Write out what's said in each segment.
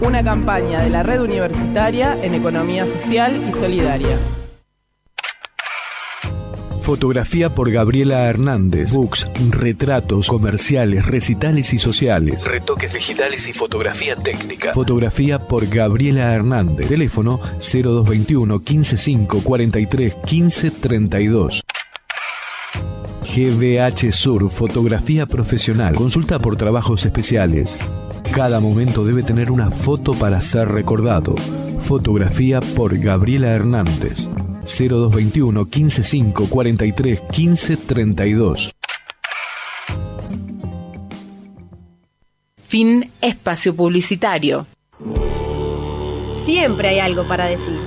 una campaña de la red universitaria en economía social y solidaria. Fotografía por Gabriela Hernández. Books, retratos, comerciales, recitales y sociales. Retoques digitales y fotografía técnica. Fotografía por Gabriela Hernández. Teléfono 0221 155 43 15 32. GBH Sur, fotografía profesional. Consulta por trabajos especiales. Cada momento debe tener una foto para ser recordado. Fotografía por Gabriela Hernández. 0221 155 43 15 32. Fin espacio publicitario. Siempre hay algo para decir.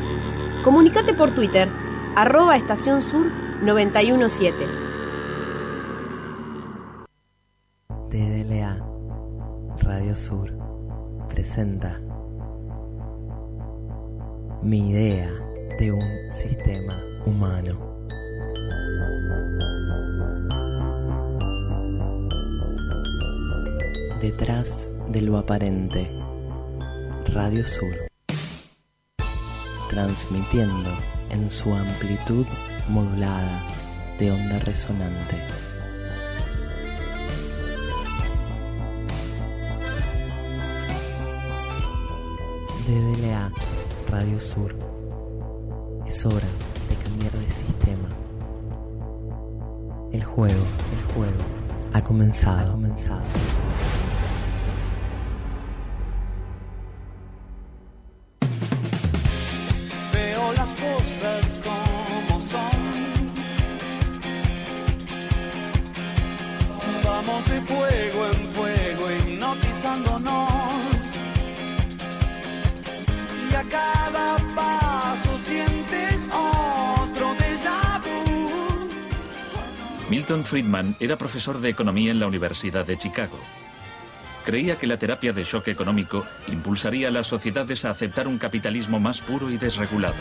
Comunicate por Twitter, arroba estación sur 917. Radio Sur presenta Mi idea de un sistema humano. Detrás de lo aparente, Radio Sur, transmitiendo en su amplitud modulada de onda resonante. DDLA Radio Sur. Es hora de cambiar de sistema. El juego, el juego ha comenzado, ha comenzado. Veo las cosas como son. Vamos de fuego Milton Friedman era profesor de economía en la Universidad de Chicago. Creía que la terapia de shock económico impulsaría a las sociedades a aceptar un capitalismo más puro y desregulado.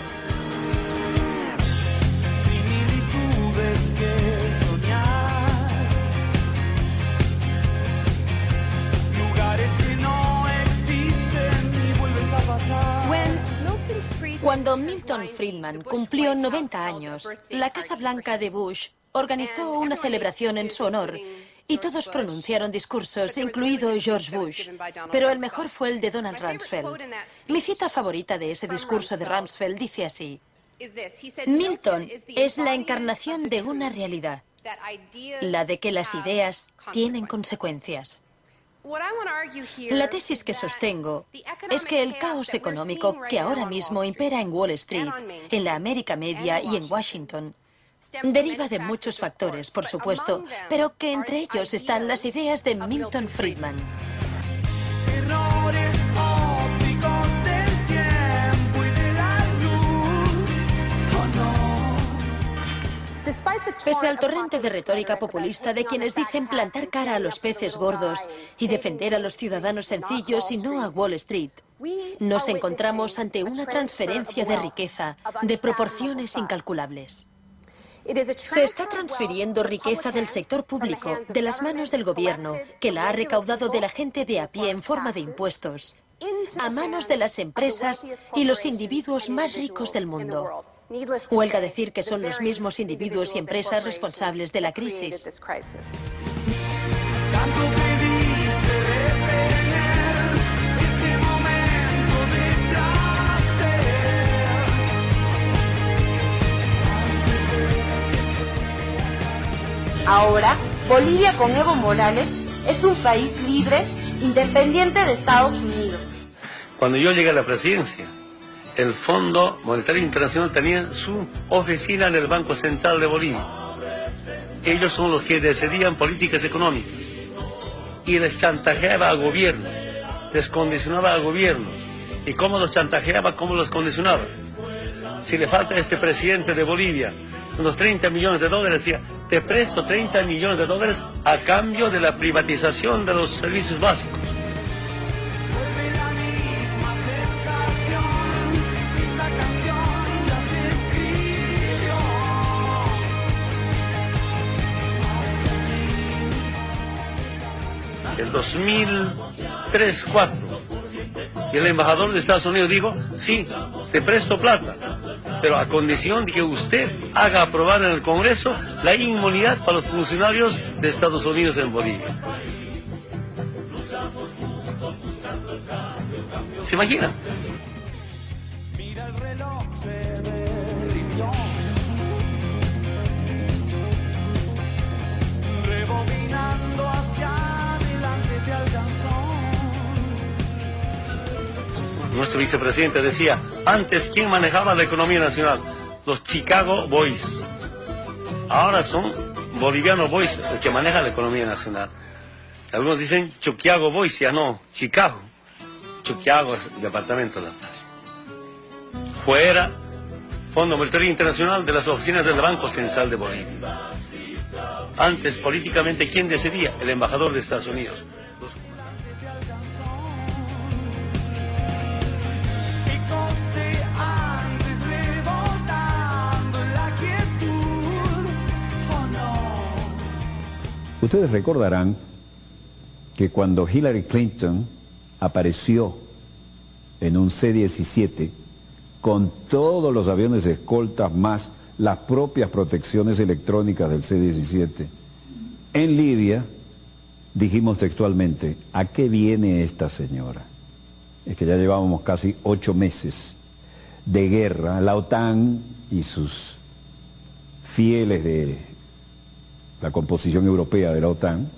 Similitudes que soñás. Lugares que no existen y vuelves a pasar. Cuando Milton Friedman cumplió 90 años, la Casa Blanca de Bush organizó una celebración en su honor y todos pronunciaron discursos, incluido George Bush. Pero el mejor fue el de Donald Rumsfeld. Mi cita favorita de ese discurso de Rumsfeld dice así. Milton es la encarnación de una realidad, la de que las ideas tienen consecuencias. La tesis que sostengo es que el caos económico que ahora mismo impera en Wall Street, en la América Media y en Washington, deriva de muchos factores, por supuesto, pero que entre ellos están las ideas de Milton Friedman. Errores ópticos del tiempo y de la luz. Oh. Pese al torrente de retórica populista de quienes dicen plantar cara a los peces gordos y defender a los ciudadanos sencillos y no a Wall Street, nos encontramos ante una transferencia de riqueza de proporciones incalculables. Se está transfiriendo riqueza del sector público, de las manos del gobierno, que la ha recaudado de la gente de a pie en forma de impuestos, a manos de las empresas y los individuos más ricos del mundo. Huelga decir que son los mismos individuos y empresas responsables de la crisis. Ahora, Bolivia con Evo Morales es un país libre, independiente de Estados Unidos. Cuando yo llegué a la presidencia, el Fondo Monetario Internacional tenía su oficina en el Banco Central de Bolivia. Ellos son los que decidían políticas económicas y les chantajeaba al gobierno, les condicionaba al gobierno. ¿Y cómo los chantajeaba? ¿Cómo los condicionaba? Si le falta a este presidente de Bolivia unos 30 millones de dólares, decía, te presto 30 millones de dólares a cambio de la privatización de los servicios básicos. El 2003-4, Y el embajador de Estados Unidos dijo, sí, te presto plata, pero a condición de que usted haga aprobar en el Congreso la inmunidad para los funcionarios de Estados Unidos en Bolivia. ¿Se imagina? Nuestro vicepresidente decía, antes, ¿quién manejaba la economía nacional? Los Chicago Boys. Ahora son bolivianos boys los que manejan la economía nacional. Algunos dicen Chuquiago Boys, ya no, Chicago. Chuquiago es el departamento de La Paz. Fuera, Fondo Monetario Internacional de las oficinas del Banco Central de Bolivia. Antes, políticamente, ¿quién decidía? El embajador de Estados Unidos. Ustedes recordarán que cuando Hillary Clinton apareció en un C-17 con todos los aviones de escoltas más las propias protecciones electrónicas del C-17 en Libia, dijimos textualmente, ¿a qué viene esta señora? Es que ya llevábamos casi ocho meses de guerra, la OTAN y sus fieles de la composición europea de la OTAN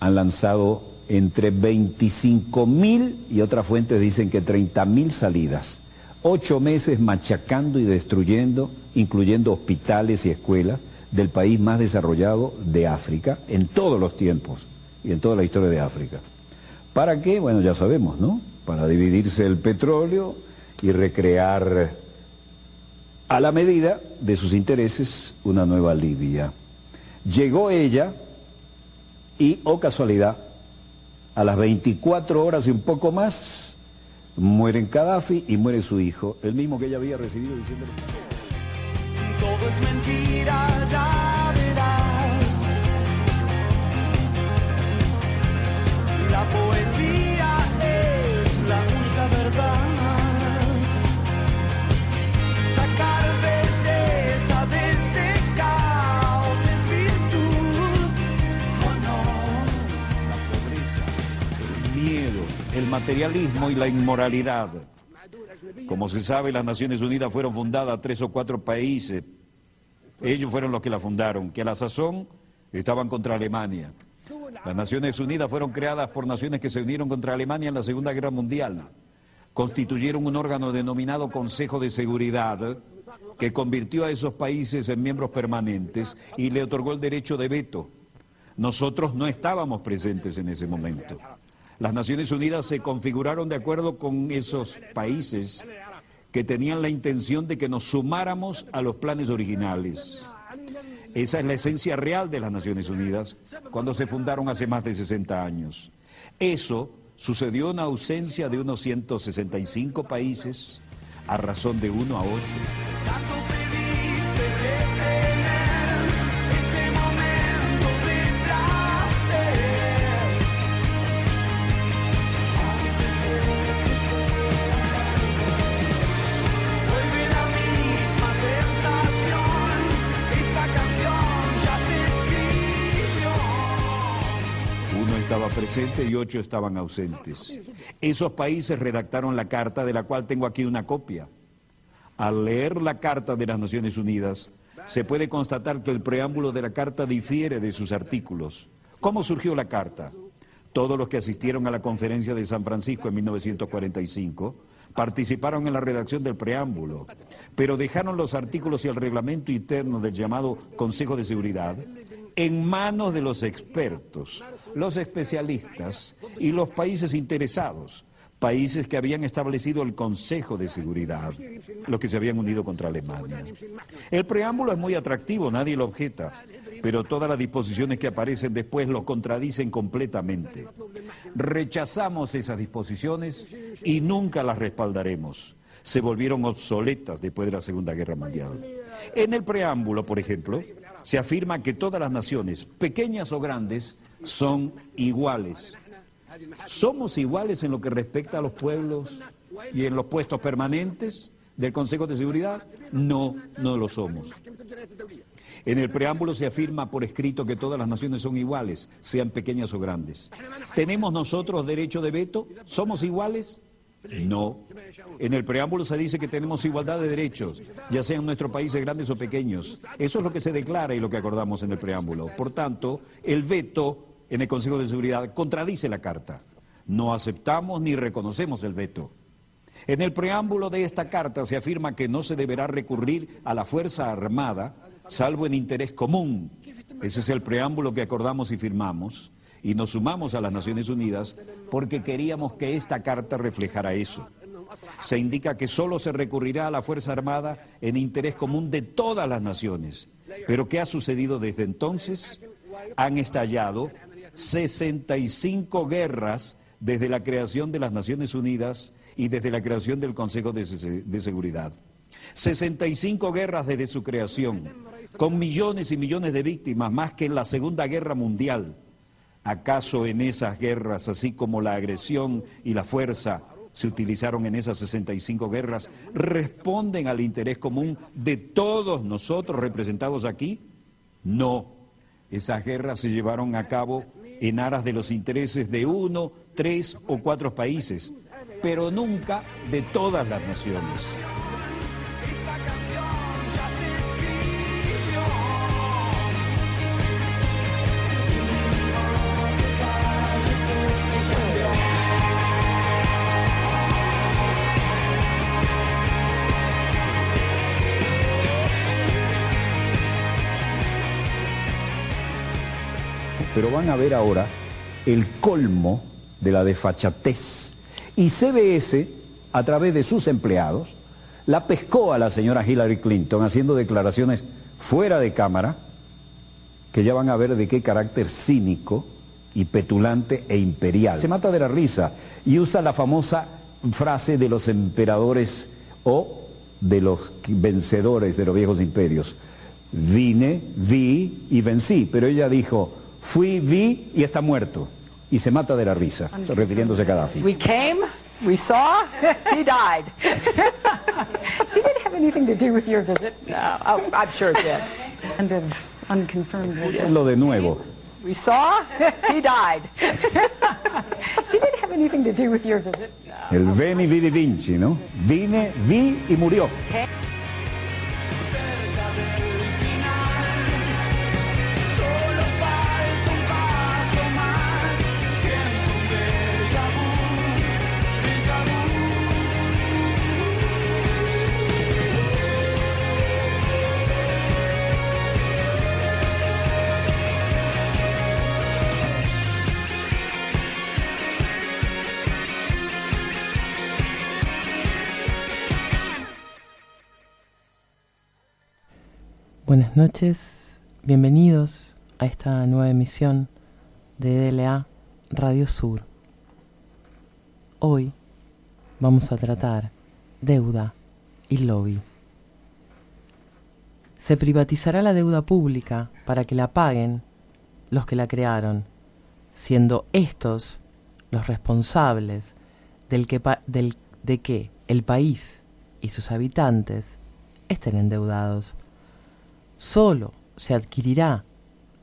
han lanzado entre 25 mil y otras fuentes dicen que 30 mil salidas. Ocho meses machacando y destruyendo, incluyendo hospitales y escuelas del país más desarrollado de África en todos los tiempos y en toda la historia de África. ¿Para qué? Bueno, ya sabemos, ¿no? Para dividirse el petróleo y recrear a la medida de sus intereses una nueva Libia. Llegó ella y, oh casualidad, a las 24 horas y un poco más, mueren Gaddafi y muere su hijo, el mismo que ella había recibido diciendo... Todo es mentira, ya verás. El materialismo y la inmoralidad. Como se sabe, las Naciones Unidas fueron fundadas tres o cuatro países. Ellos fueron los que la fundaron, que a la sazón estaban contra Alemania. Las Naciones Unidas fueron creadas por naciones que se unieron contra Alemania en la Segunda Guerra Mundial. Constituyeron un órgano denominado Consejo de Seguridad que convirtió a esos países en miembros permanentes y le otorgó el derecho de veto. Nosotros no estábamos presentes en ese momento. Las Naciones Unidas se configuraron de acuerdo con esos países que tenían la intención de que nos sumáramos a los planes originales. Esa es la esencia real de las Naciones Unidas cuando se fundaron hace más de 60 años. Eso sucedió en ausencia de unos 165 países a razón de 1 a 8. Uno estaba presente y ocho estaban ausentes. Esos países redactaron la carta de la cual tengo aquí una copia. Al leer la carta de las Naciones Unidas, se puede constatar que el preámbulo de la carta difiere de sus artículos. ¿Cómo surgió la carta? Todos los que asistieron a la conferencia de San Francisco en 1945 participaron en la redacción del preámbulo, pero dejaron los artículos y el reglamento interno del llamado Consejo de Seguridad en manos de los expertos, los especialistas y los países interesados, países que habían establecido el Consejo de Seguridad, los que se habían unido contra Alemania. El preámbulo es muy atractivo, nadie lo objeta, pero todas las disposiciones que aparecen después lo contradicen completamente. Rechazamos esas disposiciones y nunca las respaldaremos. Se volvieron obsoletas después de la Segunda Guerra Mundial. En el preámbulo, por ejemplo, se afirma que todas las naciones, pequeñas o grandes, son iguales. ¿Somos iguales en lo que respecta a los pueblos y en los puestos permanentes del Consejo de Seguridad? No, no lo somos. En el preámbulo se afirma por escrito que todas las naciones son iguales, sean pequeñas o grandes. ¿Tenemos nosotros derecho de veto? ¿Somos iguales? No. En el preámbulo se dice que tenemos igualdad de derechos, ya sean nuestros países grandes o pequeños. Eso es lo que se declara y lo que acordamos en el preámbulo. Por tanto, el veto en el Consejo de Seguridad contradice la Carta. No aceptamos ni reconocemos el veto. En el preámbulo de esta carta se afirma que no se deberá recurrir a la Fuerza Armada salvo en interés común. Ese es el preámbulo que acordamos y firmamos y nos sumamos a las Naciones Unidas porque queríamos que esta carta reflejara eso. Se indica que solo se recurrirá a la Fuerza Armada en interés común de todas las naciones. Pero ¿qué ha sucedido desde entonces? Han estallado 65 guerras desde la creación de las Naciones Unidas y desde la creación del Consejo de, Seguridad. 65 guerras desde su creación con millones y millones de víctimas, más que en la Segunda Guerra Mundial. ¿Acaso en esas guerras, así como la agresión y la fuerza se utilizaron en esas 65 guerras, responden al interés común de todos nosotros representados aquí? No. Esas guerras se llevaron a cabo en aras de los intereses de uno, tres o cuatro países, pero nunca de todas las naciones. Van a ver ahora el colmo de la desfachatez. Y CBS, a través de sus empleados, la pescó a la señora Hillary Clinton haciendo declaraciones fuera de cámara, que ya van a ver de qué carácter cínico y petulante e imperial. Se mata de la risa y usa la famosa frase de los emperadores o de los vencedores de los viejos imperios. Vine, vi y vencí, pero ella dijo, Fui, vi y está muerto. Y se mata de la risa, refiriéndose a Gaddafi. We came, we saw, he died. did it have anything to do with your visit? No, oh, I'm sure it did. And of unconfirmed Lo de nuevo. We saw, he died. did it have anything to do with your visit? No. El veni vidi vinci, ¿no? Vine, vi y murió. Buenas noches, bienvenidos a esta nueva emisión de DLA Radio Sur. Hoy vamos a tratar deuda y lobby. Se privatizará la deuda pública para que la paguen los que la crearon, siendo estos los responsables del que del, de que el país y sus habitantes estén endeudados solo se adquirirá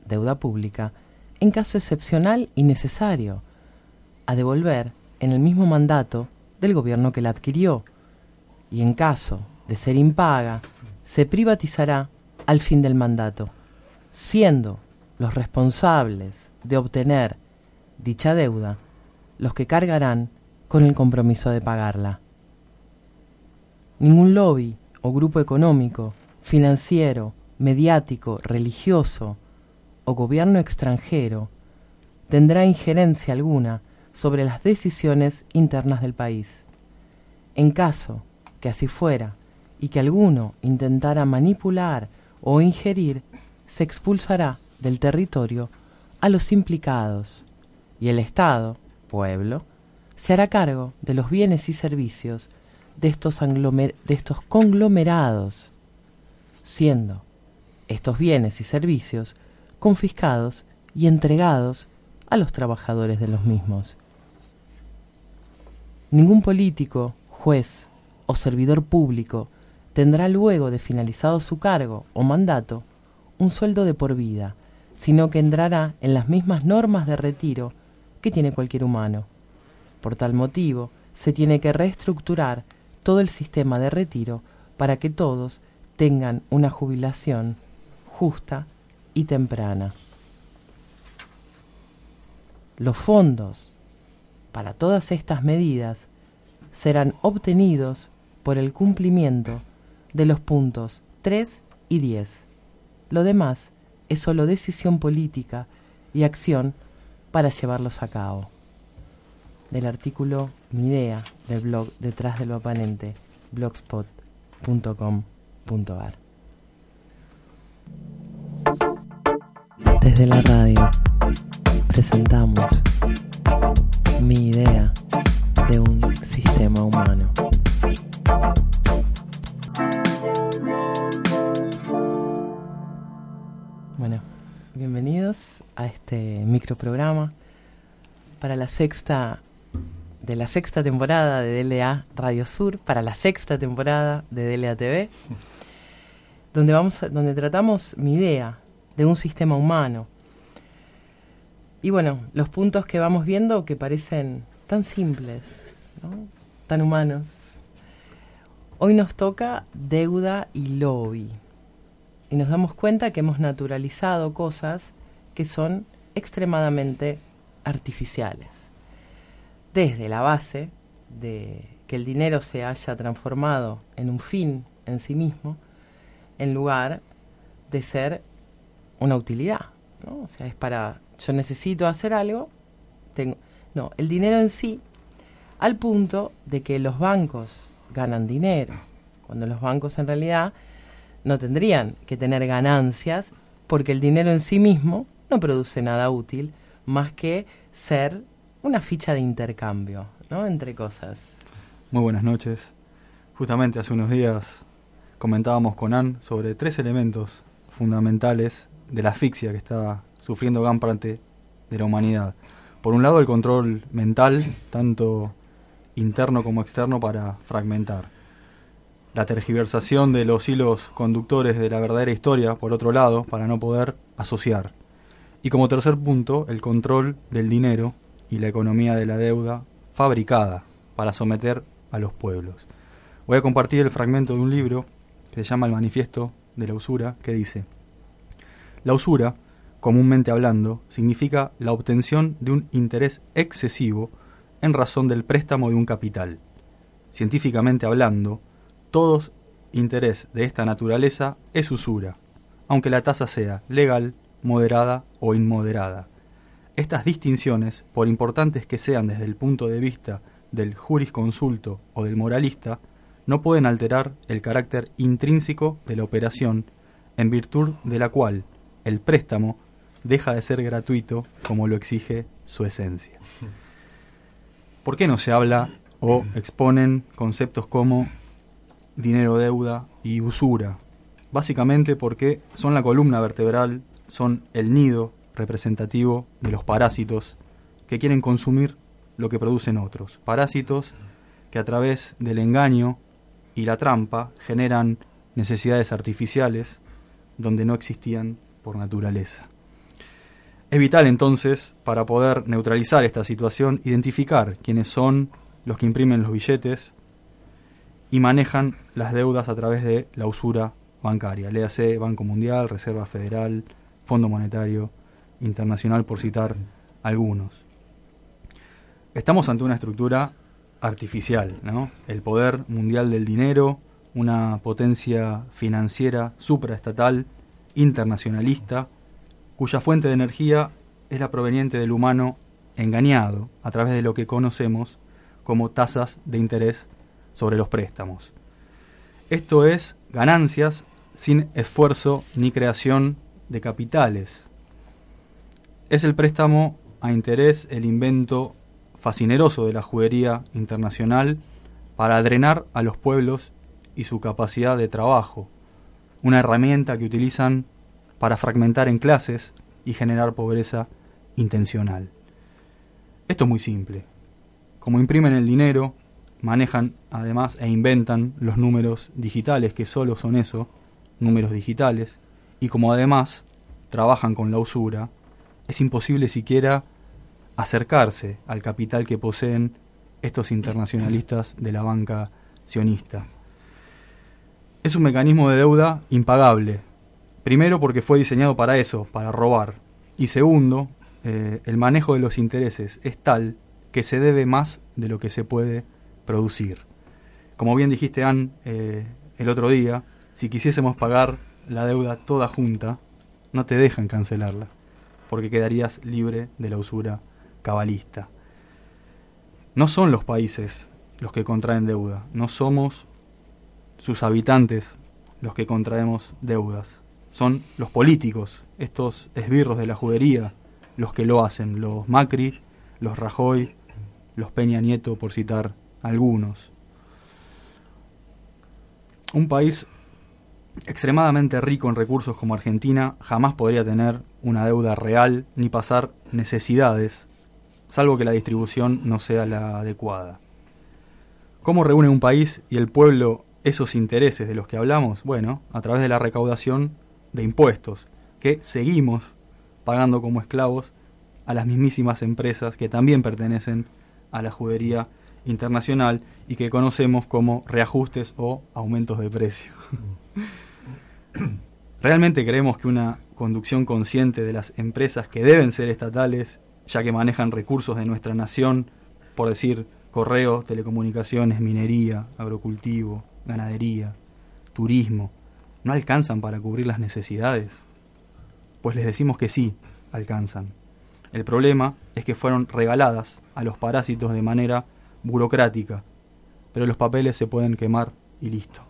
deuda pública en caso excepcional y necesario, a devolver en el mismo mandato del gobierno que la adquirió, y en caso de ser impaga, se privatizará al fin del mandato, siendo los responsables de obtener dicha deuda los que cargarán con el compromiso de pagarla. Ningún lobby o grupo económico, financiero mediático, religioso o gobierno extranjero tendrá injerencia alguna sobre las decisiones internas del país. En caso que así fuera y que alguno intentara manipular o ingerir, se expulsará del territorio a los implicados y el Estado, pueblo, se hará cargo de los bienes y servicios de estos, de estos conglomerados, siendo estos bienes y servicios confiscados y entregados a los trabajadores de los mismos, Ningún político, juez o servidor público tendrá luego de finalizado su cargo o mandato un sueldo de por vida, sino que entrará en las mismas normas de retiro que tiene cualquier humano. Por tal motivo, se tiene que reestructurar todo el sistema de retiro para que todos tengan una jubilación justa y temprana. Los fondos para todas estas medidas serán obtenidos por el cumplimiento de los puntos 3 y 10. Lo demás es solo decisión política y acción para llevarlos a cabo. Del artículo Mi idea del blog Detrás de lo aparente, blogspot.com.ar. Desde la radio presentamos mi idea de un sistema humano. Bueno, bienvenidos a este microprograma para la sexta de la sexta temporada de DLA Radio Sur, para la sexta temporada de DLA TV, donde vamos donde tratamos mi idea de un sistema humano. Y bueno, los puntos que vamos viendo que parecen tan simples, tan humanos. Hoy nos toca deuda y lobby. Y nos damos cuenta que hemos naturalizado cosas que son extremadamente artificiales. Desde la base de que el dinero se haya transformado en un fin en sí mismo, en lugar de ser una utilidad. ¿no? O sea, es para, yo necesito hacer algo, tengo, no, el dinero en sí, al punto de que los bancos ganan dinero, cuando los bancos en realidad no tendrían que tener ganancias porque el dinero en sí mismo no produce nada útil más que ser una ficha de intercambio, ¿no? Entre cosas. Muy buenas noches. Justamente hace unos días comentábamos con Ann sobre tres elementos fundamentales de la asfixia que está sufriendo gran parte de la humanidad. Por un lado, el control mental, tanto interno como externo, para fragmentar. La tergiversación de los hilos conductores de la verdadera historia, por otro lado, para no poder asociar. Y como tercer punto, el control del dinero y la economía de la deuda fabricada para someter a los pueblos. Voy a compartir el fragmento de un libro se llama El Manifiesto de la Usura, que dice, La usura, comúnmente hablando, significa la obtención de un interés excesivo en razón del préstamo de un capital. Científicamente hablando, todo interés de esta naturaleza es usura, aunque la tasa sea legal, moderada o inmoderada. Estas distinciones, por importantes que sean desde el punto de vista del jurisconsulto o del moralista, no pueden alterar el carácter intrínseco de la operación, en virtud de la cual el préstamo deja de ser gratuito como lo exige su esencia. ¿Por qué no se habla o exponen conceptos como dinero deuda y usura? Básicamente porque son la columna vertebral, son el nido representativo de los parásitos que quieren consumir lo que producen otros. Parásitos que a través del engaño y la trampa generan necesidades artificiales donde no existían por naturaleza. Es vital entonces, para poder neutralizar esta situación, identificar quiénes son los que imprimen los billetes y manejan las deudas a través de la usura bancaria, léase Banco Mundial, Reserva Federal, Fondo Monetario Internacional, por citar algunos. Estamos ante una estructura artificial. El poder mundial del dinero, una potencia financiera supraestatal, internacionalista, cuya fuente de energía es la proveniente del humano engañado a través de lo que conocemos como tasas de interés sobre los préstamos. Esto es ganancias sin esfuerzo ni creación de capitales. Es el préstamo a interés el invento fascineroso de la judería internacional para drenar a los pueblos y su capacidad de trabajo, una herramienta que utilizan para fragmentar en clases y generar pobreza intencional. Esto es muy simple. Como imprimen el dinero manejan además e inventan los números digitales, que solo son eso, números digitales, y como además trabajan con la usura, es imposible siquiera acercarse al capital que poseen estos internacionalistas de la banca sionista. Es un mecanismo de deuda impagable. Primero porque fue diseñado para eso, para robar. Y segundo, eh, el manejo de los intereses es tal que se debe más de lo que se puede producir. Como bien dijiste, Ann, eh, el otro día, si quisiésemos pagar la deuda toda junta, no te dejan cancelarla, porque quedarías libre de la usura cabalista. No son los países los que contraen deuda, no somos sus habitantes los que contraemos deudas, son los políticos, estos esbirros de la judería, los que lo hacen, los Macri, los Rajoy, los Peña Nieto, por citar algunos. Un país extremadamente rico en recursos como Argentina jamás podría tener una deuda real ni pasar necesidades, salvo que la distribución no sea la adecuada. ¿Cómo reúne un país y el pueblo esos intereses de los que hablamos? Bueno, a través de la recaudación de impuestos, que seguimos pagando como esclavos a las mismísimas empresas que también pertenecen a la judería internacional y que conocemos como reajustes o aumentos de precio. ¿Realmente creemos que una conducción consciente de las empresas que deben ser estatales, ya que manejan recursos de nuestra nación, por decir correo, telecomunicaciones, minería, agrocultivo, ganadería, turismo, no alcanzan para cubrir las necesidades? Pues les decimos que sí, alcanzan. El problema es que fueron regaladas a los parásitos de manera burocrática, pero los papeles se pueden quemar y listo.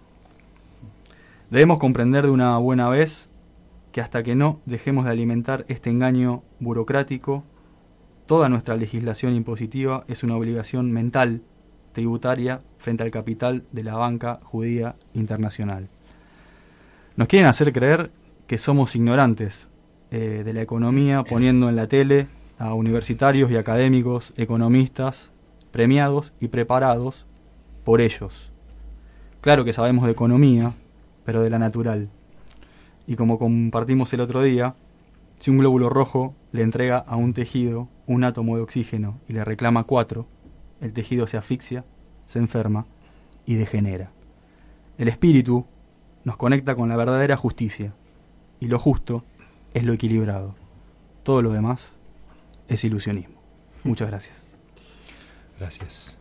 Debemos comprender de una buena vez que hasta que no dejemos de alimentar este engaño burocrático, toda nuestra legislación impositiva es una obligación mental, tributaria, frente al capital de la banca judía internacional. Nos quieren hacer creer que somos ignorantes eh, de la economía poniendo en la tele a universitarios y académicos, economistas, premiados y preparados por ellos. Claro que sabemos de economía, pero de la natural. Y como compartimos el otro día, si un glóbulo rojo le entrega a un tejido un átomo de oxígeno y le reclama cuatro, el tejido se asfixia, se enferma y degenera. El espíritu nos conecta con la verdadera justicia, y lo justo es lo equilibrado. Todo lo demás es ilusionismo. Muchas gracias. Gracias.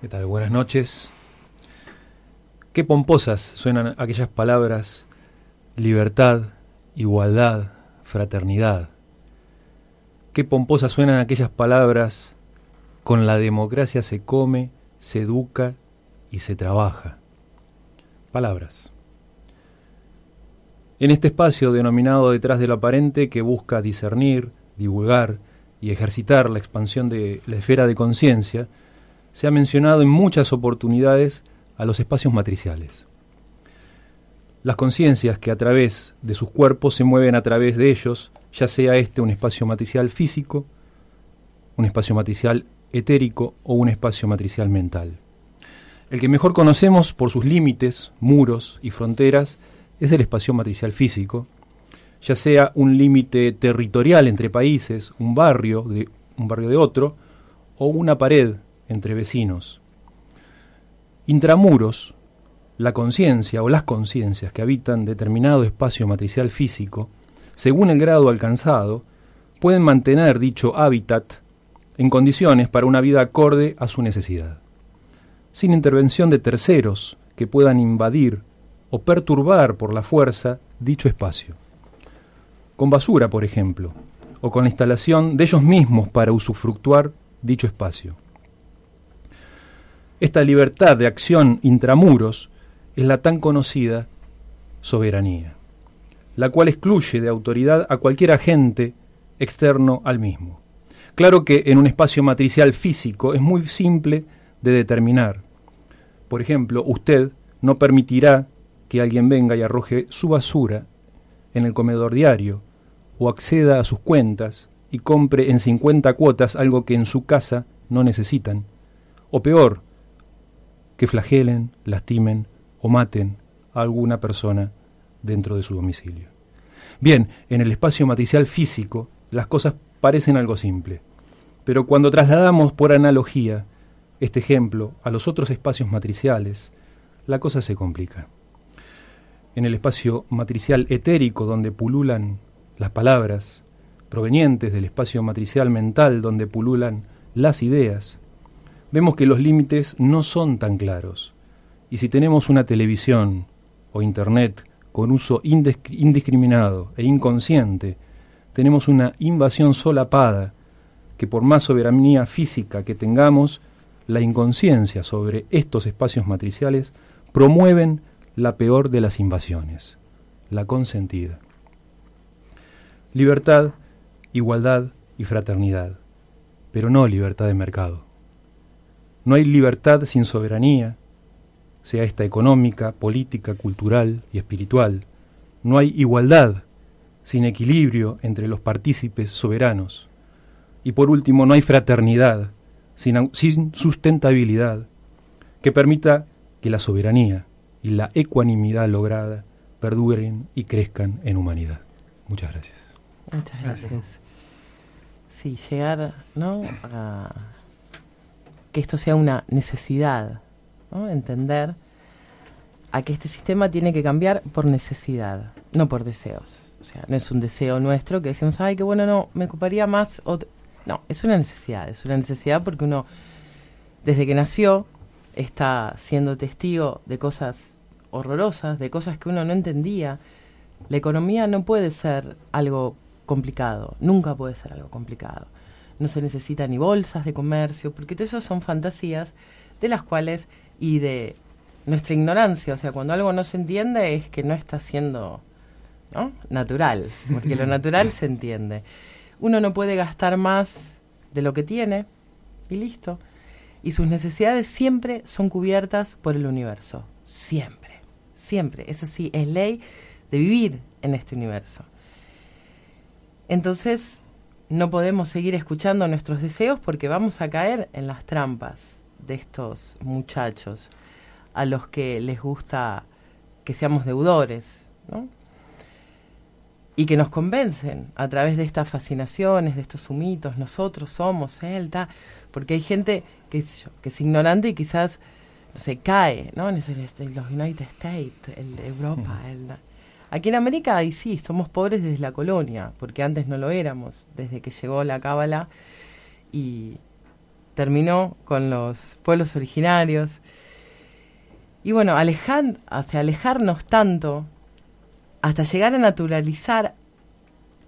¿Qué tal? Buenas noches. Qué pomposas suenan aquellas palabras libertad, igualdad, fraternidad. Qué pomposas suenan aquellas palabras con la democracia se come, se educa y se trabaja. Palabras. En este espacio denominado detrás de lo aparente que busca discernir, divulgar, y ejercitar la expansión de la esfera de conciencia, se ha mencionado en muchas oportunidades a los espacios matriciales. Las conciencias que a través de sus cuerpos se mueven a través de ellos, ya sea este un espacio matricial físico, un espacio matricial etérico o un espacio matricial mental. El que mejor conocemos por sus límites, muros y fronteras es el espacio matricial físico, ya sea un límite territorial entre países, un barrio de un barrio de otro, o una pared entre vecinos. Intramuros, la conciencia o las conciencias que habitan determinado espacio matricial físico, según el grado alcanzado, pueden mantener dicho hábitat en condiciones para una vida acorde a su necesidad, sin intervención de terceros que puedan invadir o perturbar por la fuerza dicho espacio con basura, por ejemplo, o con la instalación de ellos mismos para usufructuar dicho espacio. Esta libertad de acción intramuros es la tan conocida soberanía, la cual excluye de autoridad a cualquier agente externo al mismo. Claro que en un espacio matricial físico es muy simple de determinar. Por ejemplo, usted no permitirá que alguien venga y arroje su basura en el comedor diario, o acceda a sus cuentas y compre en 50 cuotas algo que en su casa no necesitan. O peor, que flagelen, lastimen o maten a alguna persona dentro de su domicilio. Bien, en el espacio matricial físico las cosas parecen algo simple, pero cuando trasladamos por analogía este ejemplo a los otros espacios matriciales, la cosa se complica. En el espacio matricial etérico donde pululan las palabras, provenientes del espacio matricial mental donde pululan las ideas, vemos que los límites no son tan claros. Y si tenemos una televisión o internet con uso indiscriminado e inconsciente, tenemos una invasión solapada que por más soberanía física que tengamos, la inconsciencia sobre estos espacios matriciales promueven la peor de las invasiones, la consentida. Libertad, igualdad y fraternidad, pero no libertad de mercado. No hay libertad sin soberanía, sea esta económica, política, cultural y espiritual. No hay igualdad sin equilibrio entre los partícipes soberanos. Y por último, no hay fraternidad sin, sin sustentabilidad que permita que la soberanía y la ecuanimidad lograda perduren y crezcan en humanidad. Muchas gracias. Muchas gracias. Sí, llegar ¿no? a que esto sea una necesidad, entender a que este sistema tiene que cambiar por necesidad, no por deseos. O sea, no es un deseo nuestro que decimos, ay, qué bueno, no, me ocuparía más. No, es una necesidad, es una necesidad porque uno, desde que nació, está siendo testigo de cosas horrorosas, de cosas que uno no entendía. La economía no puede ser algo complicado, nunca puede ser algo complicado. No se necesita ni bolsas de comercio, porque todo eso son fantasías de las cuales y de nuestra ignorancia, o sea, cuando algo no se entiende es que no está siendo ¿no? natural, porque lo natural se entiende. Uno no puede gastar más de lo que tiene y listo. Y sus necesidades siempre son cubiertas por el universo, siempre, siempre. Es así, es ley de vivir en este universo. Entonces, no podemos seguir escuchando nuestros deseos porque vamos a caer en las trampas de estos muchachos a los que les gusta que seamos deudores, ¿no? Y que nos convencen a través de estas fascinaciones, de estos humitos, nosotros somos él, porque hay gente que, que es ignorante y quizás no se cae, ¿no? En este, los United States, el de Europa, el, Aquí en América, ahí sí, somos pobres desde la colonia, porque antes no lo éramos, desde que llegó la cábala y terminó con los pueblos originarios. Y bueno, alejar, o sea, alejarnos tanto hasta llegar a naturalizar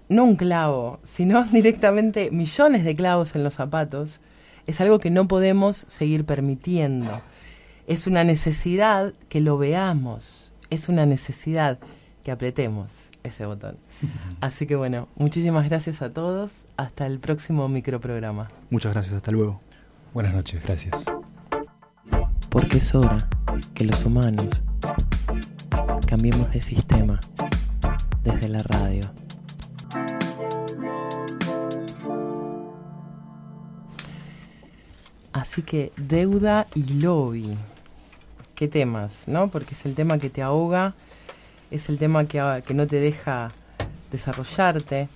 no un clavo, sino directamente millones de clavos en los zapatos, es algo que no podemos seguir permitiendo. Es una necesidad que lo veamos, es una necesidad que apretemos ese botón. Así que bueno, muchísimas gracias a todos, hasta el próximo microprograma. Muchas gracias, hasta luego. Buenas noches, gracias. Porque es hora que los humanos cambiemos de sistema desde la radio. Así que deuda y lobby. ¿Qué temas? ¿No? Porque es el tema que te ahoga, es el tema que, que no te deja desarrollarte,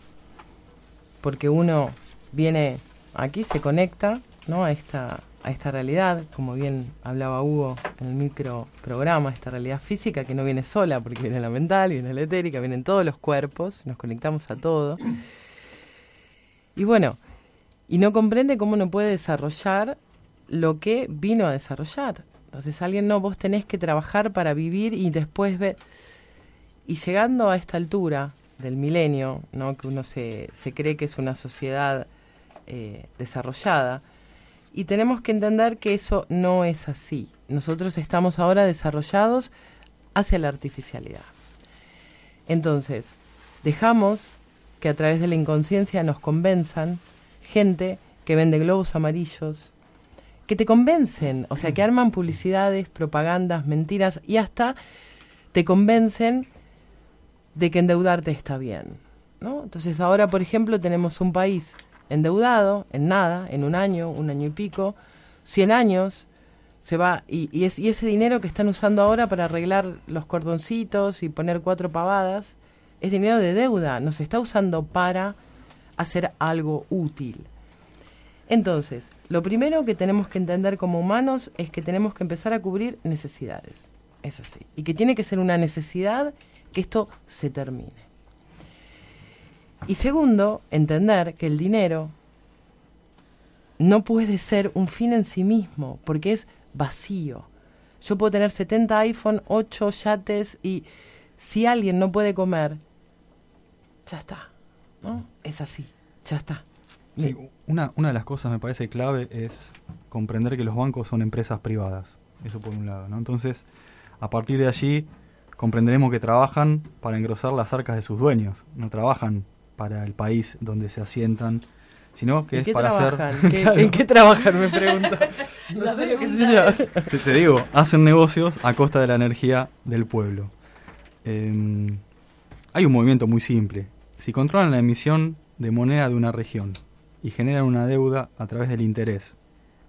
porque uno viene aquí, se conecta ¿no? a esta a esta realidad, como bien hablaba Hugo en el micro programa, esta realidad física que no viene sola, porque viene la mental, viene la etérica, vienen todos los cuerpos, nos conectamos a todo. Y bueno, y no comprende cómo no puede desarrollar lo que vino a desarrollar. Entonces alguien no, vos tenés que trabajar para vivir y después ver. Y llegando a esta altura del milenio, ¿no? que uno se, se cree que es una sociedad eh, desarrollada, y tenemos que entender que eso no es así. Nosotros estamos ahora desarrollados hacia la artificialidad. Entonces, dejamos que a través de la inconsciencia nos convenzan gente que vende globos amarillos, que te convencen, o sea, que arman publicidades, propagandas, mentiras y hasta te convencen de que endeudarte está bien. ¿no? Entonces ahora, por ejemplo, tenemos un país endeudado en nada, en un año, un año y pico, 100 años, Se va, y, y, es, y ese dinero que están usando ahora para arreglar los cordoncitos y poner cuatro pavadas, es dinero de deuda, nos está usando para hacer algo útil. Entonces, lo primero que tenemos que entender como humanos es que tenemos que empezar a cubrir necesidades. Es así. Y que tiene que ser una necesidad que esto se termine. Y segundo, entender que el dinero no puede ser un fin en sí mismo, porque es vacío. Yo puedo tener 70 iPhone, 8 yates y si alguien no puede comer, ya está. ¿no? Es así, ya está. Sí, una, una de las cosas me parece clave es comprender que los bancos son empresas privadas. Eso por un lado, ¿no? Entonces, a partir de allí, comprenderemos que trabajan para engrosar las arcas de sus dueños. No trabajan para el país donde se asientan, sino que ¿En es para trabajan? hacer... ¿Qué- Claro. ¿En qué trabajan? Me pregunto. No La sé, qué sé pregunta. yo. Te, te digo, hacen negocios a costa de la energía del pueblo. Eh, hay un movimiento muy simple. Si controlan la emisión de moneda de una región y generan una deuda a través del interés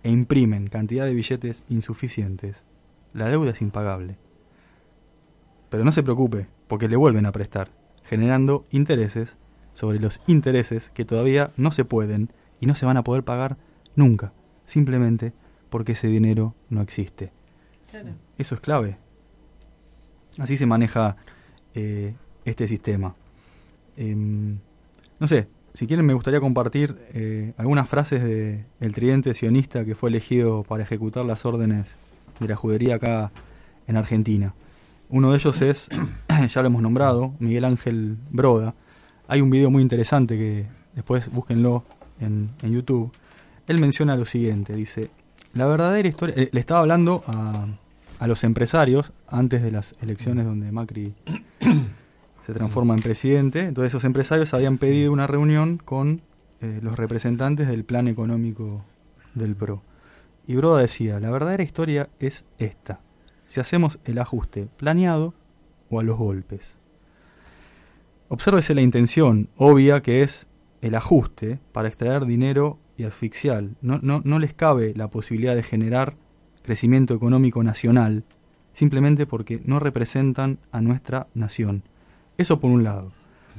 e imprimen cantidad de billetes insuficientes, la deuda es impagable. Pero no se preocupe, porque le vuelven a prestar, generando intereses sobre los intereses que todavía no se pueden y no se van a poder pagar nunca, simplemente porque ese dinero no existe. Eso es clave. Así se maneja eh, este sistema. Em, no sé, si quieren me gustaría compartir eh, algunas frases de el tridente sionista que fue elegido para ejecutar las órdenes de la judería acá en Argentina. Uno de ellos es, ya lo hemos nombrado, Miguel Ángel Broda. Hay un video muy interesante que después búsquenlo en, en YouTube. Él menciona lo siguiente, dice, la verdadera historia, eh, le estaba hablando a, los empresarios antes de las elecciones donde Macri se transforma en presidente. Entonces esos empresarios habían pedido una reunión con eh, los representantes del plan económico del PRO. Y Broda decía, la verdadera historia es esta. Si hacemos el ajuste planeado o a los golpes. Obsérvese la intención obvia que es el ajuste para extraer dinero y asfixiar. No, no, no les cabe la posibilidad de generar crecimiento económico nacional simplemente porque no representan a nuestra nación. Eso por un lado.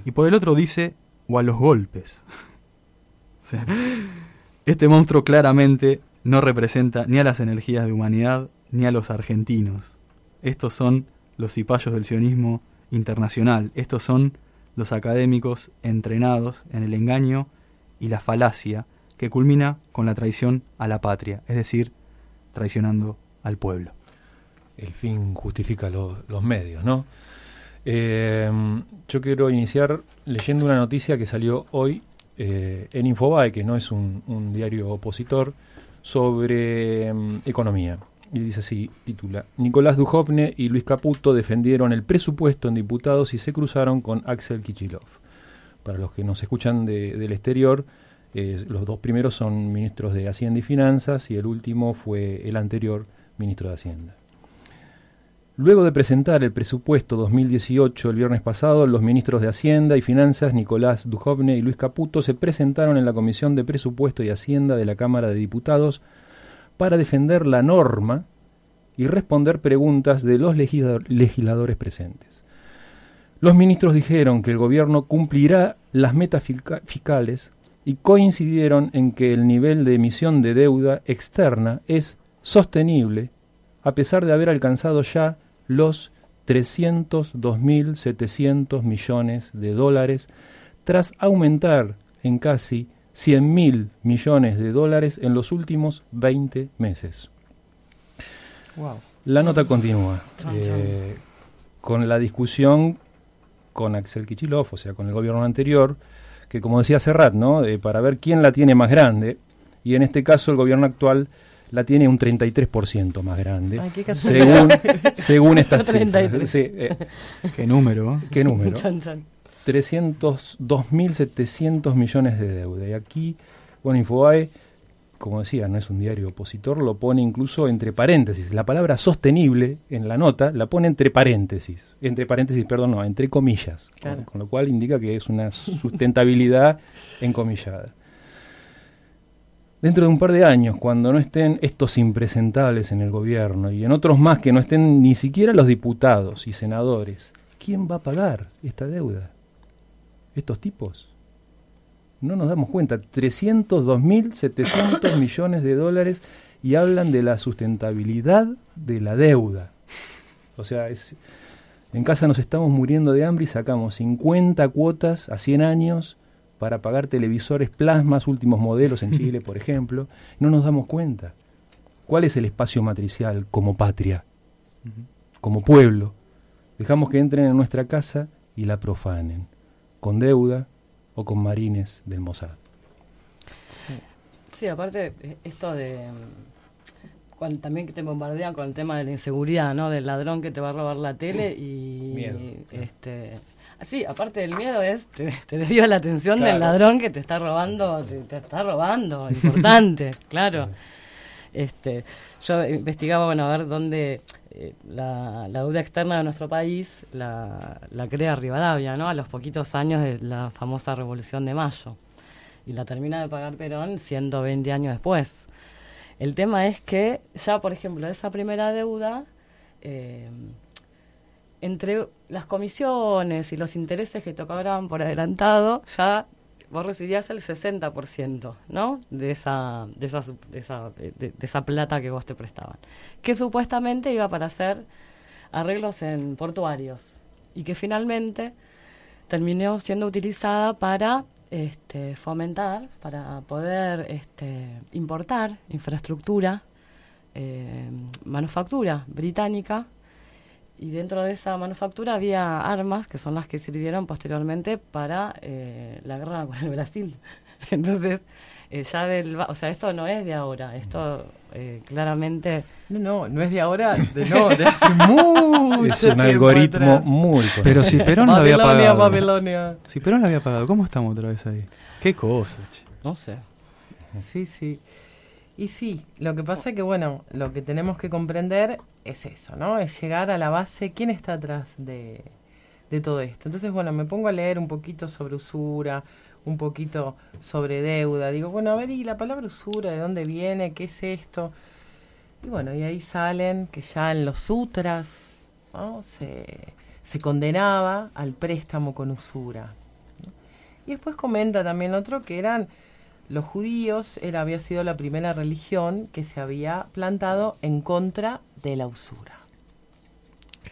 Y por el otro dice, o a los golpes. Este monstruo claramente no representa ni a las energías de humanidad ni a los argentinos. Estos son los cipayos del sionismo internacional. Estos son los académicos entrenados en el engaño y la falacia que culmina con la traición a la patria, es decir, traicionando al pueblo. El fin justifica lo- los medios, ¿no? Eh, yo quiero iniciar leyendo una noticia que salió hoy eh, en Infobae, que no es un, un diario opositor, sobre mm, economía. Y dice así, titula, Nicolás Dujovne y Luis Caputo defendieron el presupuesto en diputados y se cruzaron con Axel Kichilov. Para los que nos escuchan de- del exterior, eh, los dos primeros son ministros de Hacienda y Finanzas y el último fue el anterior ministro de Hacienda. Luego de presentar el presupuesto 2018 el viernes pasado, los ministros de Hacienda y Finanzas, Nicolás Dujovne y Luis Caputo, se presentaron en la Comisión de Presupuesto y Hacienda de la Cámara de Diputados para defender la norma y responder preguntas de los legislador- legisladores presentes. Los ministros dijeron que el gobierno cumplirá las metas fisca- fiscales y coincidieron en que el nivel de emisión de deuda externa es sostenible a pesar de haber alcanzado ya los 302.700 millones de dólares tras aumentar en casi 100.000 millones de dólares en los últimos 20 meses. Wow. La nota continúa eh, con la discusión con Axel Kichilov, o sea, con el gobierno anterior, que como decía Serrat, ¿no? Eh, para ver quién la tiene más grande, y en este caso el gobierno actual la tiene un 33% más grande, Ay, qué según, según estas 33. cifras. Sí, eh, ¿Qué número? eh? ¿Qué número? Chan, chan. 302.700 millones de deuda. Y aquí, bueno, Infobae, como decía, no es un diario opositor, lo pone incluso entre paréntesis. La palabra sostenible en la nota la pone entre paréntesis. Entre paréntesis, perdón, no, entre comillas. Con- lo cual indica que es una sustentabilidad encomillada. Dentro de un par de años, cuando no estén estos impresentables en el gobierno y en otros más que no estén ni siquiera los diputados y senadores, ¿quién va a pagar esta deuda? ¿Estos tipos? No nos damos cuenta. 302.700 millones de dólares y hablan de la sustentabilidad de la deuda. O sea, es, en casa nos estamos muriendo de hambre y sacamos 50 cuotas a 100 años para pagar televisores plasmas, últimos modelos en Chile, por ejemplo. No nos damos cuenta. ¿Cuál es el espacio matricial como patria, como pueblo? Dejamos que entren en nuestra casa y la profanen, con deuda o con marines del Mossad. Sí, aparte, eh, esto de. mm, cuando también que te bombardean con el tema de la inseguridad, ¿no? Del ladrón que te va a robar la tele y. Miedo. este Sí, aparte del miedo es, te, te debió la atención Claro. del ladrón que te está robando, te, te está robando, importante, claro. Este, yo investigaba, bueno, a ver dónde eh, la, deuda externa de nuestro país la, la crea Rivadavia, ¿no? A los poquitos años de la famosa Revolución de Mayo. Y la termina de pagar Perón 120 años después. El tema es que ya, por ejemplo, esa primera deuda, eh, entre las comisiones y los intereses que te cobraban por adelantado, ya vos recibías el 60%, ¿no? De esa, de, esa, de esa plata que vos te prestaban. Que supuestamente iba para hacer arreglos en portuarios. Y que finalmente terminó siendo utilizada para este, fomentar, para poder este, importar infraestructura, eh, manufactura británica, y dentro de esa manufactura había armas que son las que sirvieron posteriormente para eh, la guerra con el Brasil. Entonces, eh, ya del... va- O sea, esto no es de ahora, esto eh, claramente... No, no, no es de ahora, de, no, de hace mucho Es un algoritmo atrás. muy Pero si Perón lo había Babilonia, pagado. Babilonia. Si Perón lo había pagado, ¿cómo estamos otra vez ahí? Qué cosa, che. No sé. Sí, sí. Y sí, lo que pasa es que, bueno, lo que tenemos que comprender es eso, ¿no? Es llegar a la base, ¿quién está atrás de, de todo esto? Entonces, bueno, me pongo a leer un poquito sobre usura, un poquito sobre deuda. Digo, bueno, a ver, ¿y la palabra usura de dónde viene? ¿Qué es esto? Y bueno, y ahí salen que ya en los sutras ¿no? se, se condenaba al préstamo con usura. ¿no? Y después comenta también otro que eran los judíos, era, había sido la primera religión que se había plantado en contra de la usura.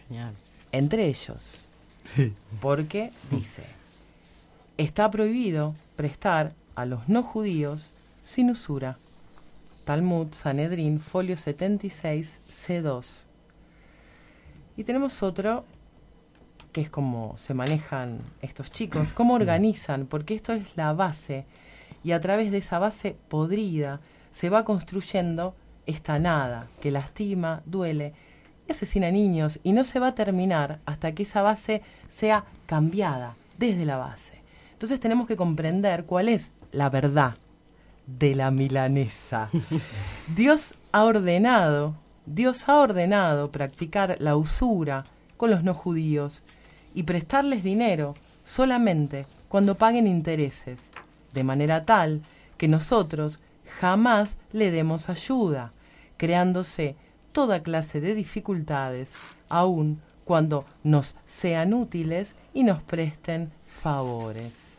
Genial. Entre ellos, porque dice, está prohibido prestar a los no judíos sin usura. Talmud, Sanedrín, folio 76, C2. Y tenemos otro que es como se manejan estos chicos, cómo organizan, porque esto es la base, y a través de esa base podrida se va construyendo esta nada que lastima, duele y asesina niños, y no se va a terminar hasta que esa base sea cambiada desde la base. Entonces tenemos que comprender cuál es la verdad de la milanesa. Dios ha ordenado, Dios ha ordenado practicar la usura con los no judíos y prestarles dinero solamente cuando paguen intereses, de manera tal que nosotros jamás le demos ayuda, creándose toda clase de dificultades, aun cuando nos sean útiles y nos presten favores.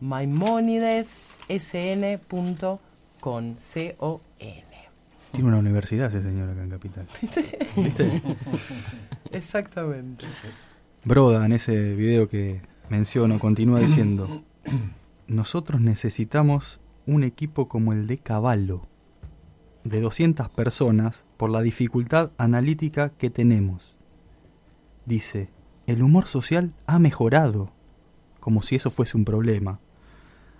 Maimónidessn.com C-O-N. Tiene una universidad ese señor acá en Capital. ¿Viste? Exactamente. Broda, en ese video que menciono, continúa diciendo: Nosotros necesitamos un equipo como el de Caballo, de 200 personas, por la dificultad analítica que tenemos. Dice: El humor social ha mejorado, como si eso fuese un problema.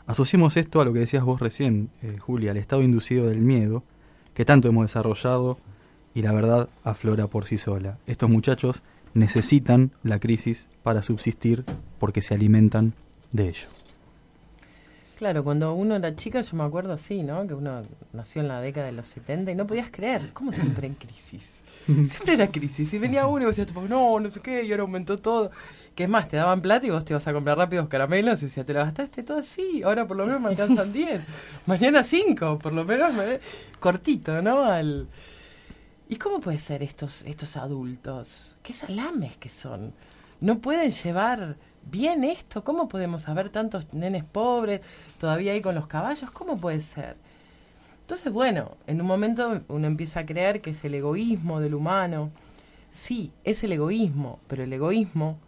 Asociemos esto a lo que decías vos recién, eh, Julia, al estado inducido del miedo, que tanto hemos desarrollado y la verdad aflora por sí sola. Estos muchachos necesitan la crisis para subsistir porque se alimentan de ello. Claro, cuando uno era chica, yo me acuerdo así, ¿no? Que uno nació en la década de los 70 y no podías creer, ¿cómo siempre en crisis? Siempre era crisis. Y venía uno y decía, tipo, no, no sé qué, y ahora aumentó todo. Que es más, te daban plata y vos te ibas a comprar rápidos caramelos y decías, te lo gastaste todo así, ahora por lo menos me alcanzan 10, mañana 5, por lo menos me... cortito, ¿no? Al... ¿Y cómo puede ser estos, estos adultos? ¿Qué salames que son? ¿No pueden llevar bien esto? ¿Cómo podemos haber tantos nenes pobres todavía ahí con los caballos? ¿Cómo puede ser? Entonces, bueno, en un momento uno empieza a creer que es el egoísmo del humano. Sí, es el egoísmo, pero el egoísmo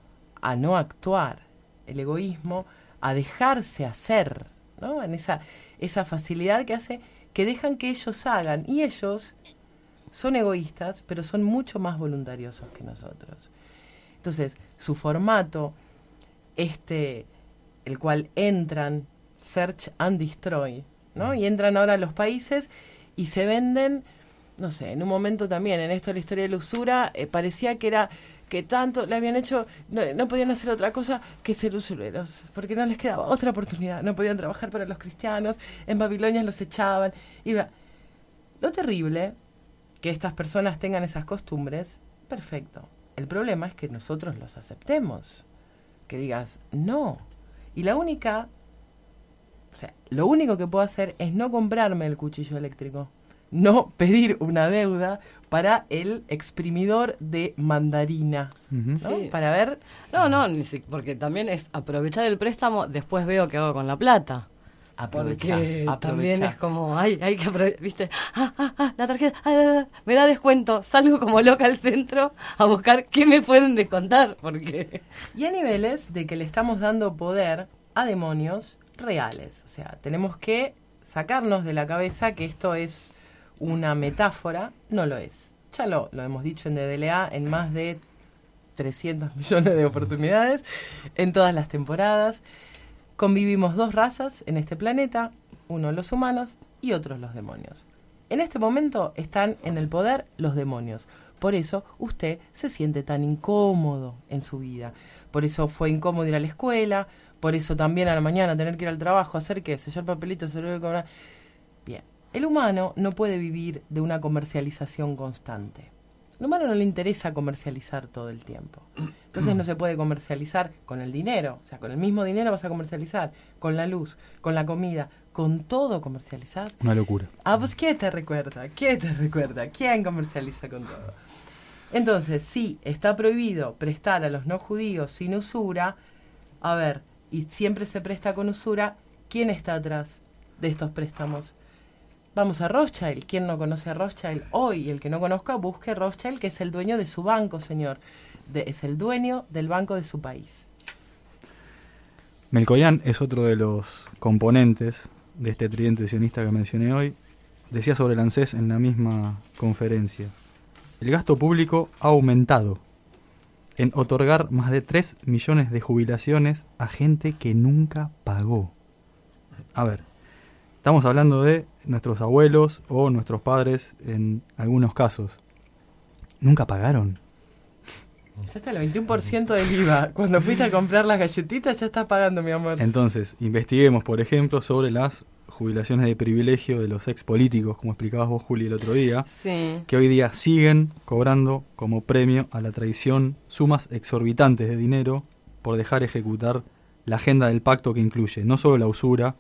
a no actuar, el egoísmo a dejarse hacer, ¿no? En esa, esa facilidad que hace que dejan que ellos hagan y ellos son egoístas, pero son mucho más voluntariosos que nosotros. Entonces, su formato, este, el cual entran, search and destroy, ¿no? Y entran ahora a los países y se venden, no sé, en un momento también, en esto de la historia de la usura, eh, parecía que era que tanto le habían hecho, no, no podían hacer otra cosa que ser usureros, porque no les quedaba otra oportunidad, no podían trabajar para los cristianos, en Babilonia los echaban. Y lo terrible, que estas personas tengan esas costumbres, perfecto. El problema es que nosotros los aceptemos, que digas, no. Y la única, o sea, lo único que puedo hacer es no comprarme el cuchillo eléctrico, no pedir una deuda para el exprimidor de mandarina, ¿no? Sí. Para ver No, no, porque también es aprovechar el préstamo, después veo qué hago con la plata. Aprovechá, Porque aprovechá. también es como, ay, hay que aprovechar, ¿viste? Ah, ah, ah, la tarjeta, ah, ah, ah, me da descuento, salgo como loca al centro a buscar qué me pueden descontar, porque... Y a niveles de que le estamos dando poder a demonios reales. O sea, tenemos que sacarnos de la cabeza que esto es una metáfora. No lo es. Ya lo, lo hemos dicho en DDLA en más de 300 millones de oportunidades en todas las temporadas. Convivimos dos razas en este planeta, uno los humanos y otros los demonios. En este momento están en el poder los demonios. Por eso usted se siente tan incómodo en su vida. Por eso fue incómodo ir a la escuela. Por eso también a la mañana tener que ir al trabajo, hacer qué, sellar papelitos, hacer cobrar. Bien. El humano no puede vivir de una comercialización constante. Al humano no le interesa comercializar todo el tiempo. Entonces no se puede comercializar con el dinero. O sea, con el mismo dinero vas a comercializar. Con la luz, con la comida, con todo comercializás. Una locura. Ah, pues ¿qué te recuerda? ¿Qué te recuerda? ¿Quién comercializa con todo? Entonces, sí, está prohibido prestar a los no judíos sin usura. A ver, y siempre se presta con usura. ¿Quién está atrás de estos préstamos? Vamos a Rothschild. ¿Quién no conoce a Rothschild hoy? El que no conozca, busque Rothschild, que es el dueño de su banco, señor. Es el dueño del banco de su país. Melcoyán es otro de los componentes de este tridente sionista que mencioné hoy. Decía sobre el ANSES en la misma conferencia. El gasto público ha aumentado en otorgar más de 3 millones de jubilaciones a gente que nunca pagó. A ver, estamos hablando de nuestros abuelos o nuestros padres en algunos casos. ¿Nunca pagaron? Ya está el 21% del IVA. Cuando fuiste a comprar las galletitas ya estás pagando, mi amor. Entonces, investiguemos, por ejemplo, sobre las jubilaciones de privilegio de los ex políticos, como explicabas vos, Juli, el otro día, Sí. que hoy día siguen cobrando como premio a la traición sumas exorbitantes de dinero por dejar ejecutar la agenda del pacto que incluye no solo la usura,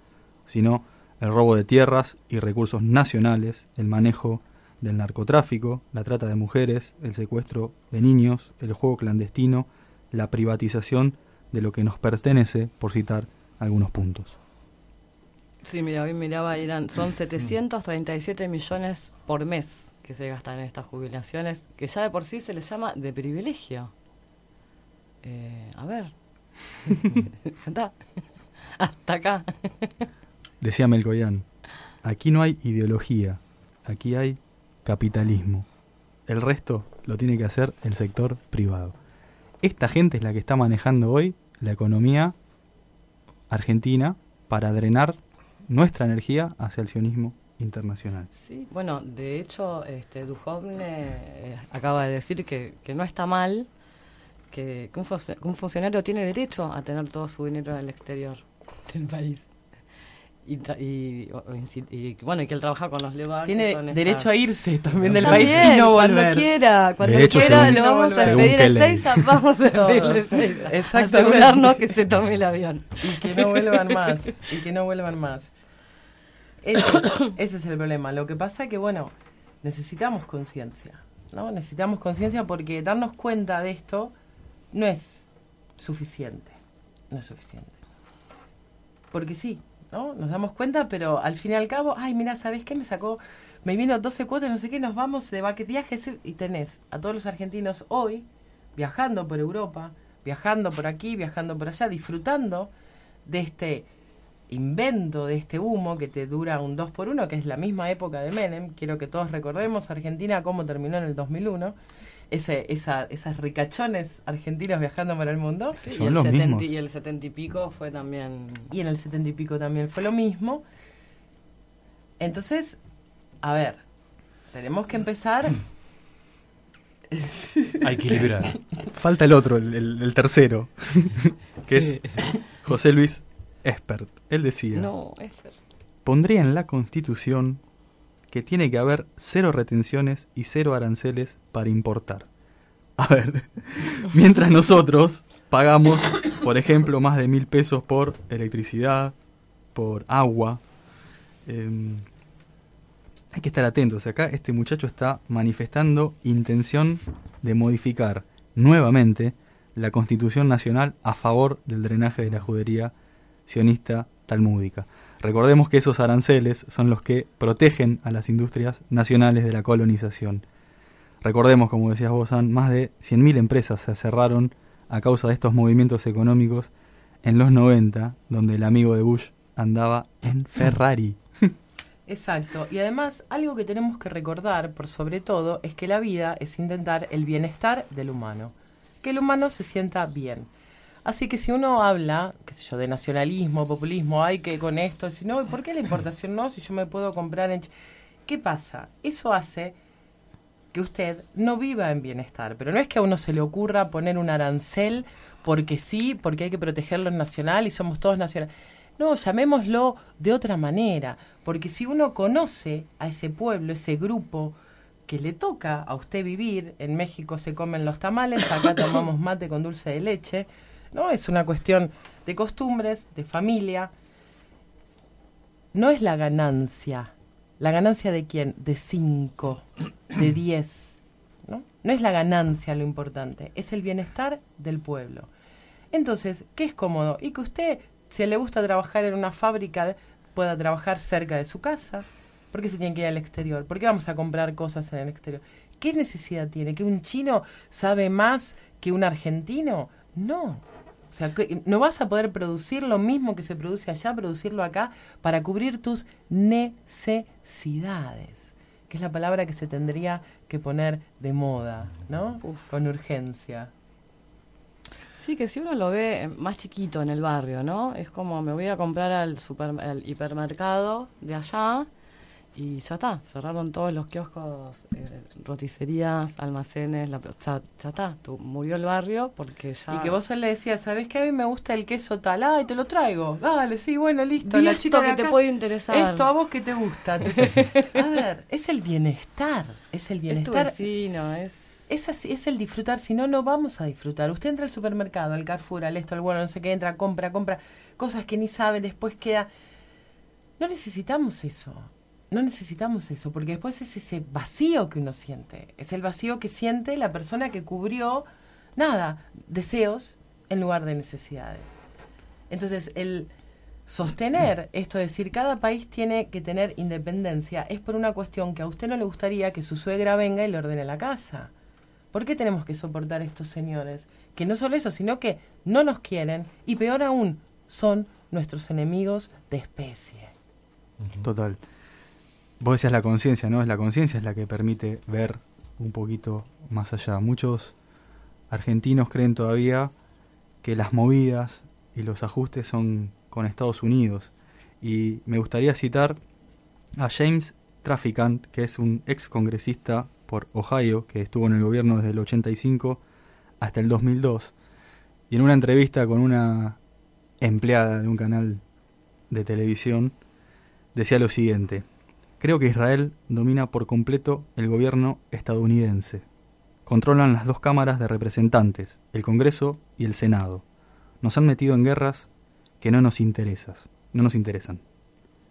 sino el robo de tierras y recursos nacionales, el manejo del narcotráfico, la trata de mujeres, el secuestro de niños, el juego clandestino, la privatización de lo que nos pertenece, por citar algunos puntos. Sí, mira, hoy miraba, eran, son 737 millones por mes que se gastan en estas jubilaciones, que ya de por sí se les llama de privilegio. Eh, a ver, sentá, hasta acá. Decía Melcoyán, aquí no hay ideología, aquí hay capitalismo. El resto lo tiene que hacer el sector privado. Esta gente es la que está manejando hoy la economía argentina para drenar nuestra energía hacia el sionismo internacional. Sí, bueno, de hecho, este, Duhovne eh, acaba de decir que, que no está mal que, que un, un funcionario tiene derecho a tener todo su dinero en el exterior del país. Y, y, y, bueno, y que él trabaja con los Levar. Tiene derecho a irse también del También, país y no cuando volver. quiera, cuando Derecho quiera según- lo vamos a qué a ley. Seiza, vamos a. Exactamente. Asegurarnos que se tome el avión. Y que no vuelvan más. Y que no vuelvan más. Ese es, ese es el problema. Lo que pasa es que, bueno, necesitamos conciencia. ¿no? Necesitamos conciencia porque darnos cuenta de esto no es suficiente. No es suficiente. Porque sí, ¿no? Nos damos cuenta, pero al fin y al cabo, ay, mira, ¿sabes qué? Me sacó, me vino 12 cuotas, no sé qué, nos vamos de viajes y tenés a todos los argentinos hoy viajando por Europa, viajando por aquí, viajando por allá, disfrutando de este invento, de este humo que te dura un 2 por 1 que es la misma época de Menem. Quiero que todos recordemos Argentina cómo terminó en el 2001. Ese, esa, esas ricachones argentinos viajando por el mundo. Sí, y, el 70, y el 70 y pico fue también... Y en el 70 y pico también fue lo mismo. Entonces, a ver, tenemos que empezar. A equilibrar. Falta el otro, el, el- el tercero, que es José Luis Espert. Él decía, No, Esper. pondría en la Constitución que tiene que haber cero retenciones y cero aranceles para importar. A ver, mientras nosotros pagamos, por ejemplo, más de mil pesos por electricidad, por agua, em, hay que estar atentos. Acá este muchacho está manifestando intención de modificar nuevamente la Constitución Nacional a favor del drenaje de la judería sionista talmúdica. Recordemos que esos aranceles son los que protegen a las industrias nacionales de la colonización. Recordemos, como decías vos, más de 100.000 empresas se cerraron a causa de estos movimientos económicos en los 90, donde el amigo de Bush andaba en Ferrari. Exacto. Y además, algo que tenemos que recordar, por sobre todo, es que la vida es intentar el bienestar del humano. Que el humano se sienta bien. Así que si uno habla, qué sé yo, de nacionalismo, populismo, hay que con esto, si no, ¿por qué la importación no? Si yo me puedo comprar en... ¿Qué pasa? Eso hace que usted no viva en bienestar. Pero no es que a uno se le ocurra poner un arancel porque sí, porque hay que protegerlo en nacional y somos todos nacionales. No, llamémoslo de otra manera, porque si uno conoce a ese pueblo, ese grupo que le toca a usted vivir, en México se comen los tamales, acá tomamos mate con dulce de leche, ¿no? Es una cuestión de costumbres, de familia. No es la ganancia. ¿La ganancia de quién? De cinco, de diez. ¿no? no es la ganancia lo importante, es el bienestar del pueblo. Entonces, ¿qué es cómodo? Y que usted, si le gusta trabajar en una fábrica, pueda trabajar cerca de su casa. ¿Por qué se tiene que ir al exterior? ¿Por qué vamos a comprar cosas en el exterior? ¿Qué necesidad tiene? ¿Que un chino sabe más que un argentino? No. O sea, que no vas a poder producir lo mismo que se produce allá, producirlo acá, para cubrir tus necesidades, que es la palabra que se tendría que poner de moda, ¿no? Con urgencia. Sí, que si uno lo ve más chiquito en el barrio, ¿no? Es como me voy a comprar al, super, al hipermercado de allá y ya está, cerraron todos los kioscos, eh, roticerías, almacenes, la, ya, ya está, tu- murió el barrio porque ya... Y que vos le decías, ¿sabes qué? A mí me gusta el queso tal, ay, te lo traigo. Dale, sí, bueno, listo. La esto chica de que te puede interesar. Esto a vos que te gusta. Te- a ver, es el bienestar, es el Es tu bienestar. vecino, es... Es así, es el disfrutar, si no, no vamos a disfrutar. Usted entra al supermercado, al Carrefour, al esto, al bueno, no sé qué, entra, compra, compra, cosas que ni sabe, después queda... No necesitamos eso, no necesitamos eso, porque después es ese vacío que uno siente, es el vacío que siente la persona que cubrió, nada, deseos en lugar de necesidades. Entonces, el sostener esto, es decir, cada país tiene que tener independencia, es por una cuestión que a usted no le gustaría que su suegra venga y le ordene la casa. ¿Por qué tenemos que soportar a estos señores? Que no solo eso, sino que no nos quieren y peor aún, son nuestros enemigos de especie. Total. Vos decías la conciencia, ¿no? Es la conciencia es la que permite ver un poquito más allá. Muchos argentinos creen todavía que las movidas y los ajustes son con Estados Unidos. Y me gustaría citar a James Traficant, que es un ex congresista por Ohio, que estuvo en el gobierno desde el 85 hasta el 2002. Y en una entrevista con una empleada de un canal de televisión, decía lo siguiente, creo que Israel domina por completo el gobierno estadounidense. Controlan las dos cámaras de representantes, el Congreso y el Senado. Nos han metido en guerras que no nos interesas, no nos interesan.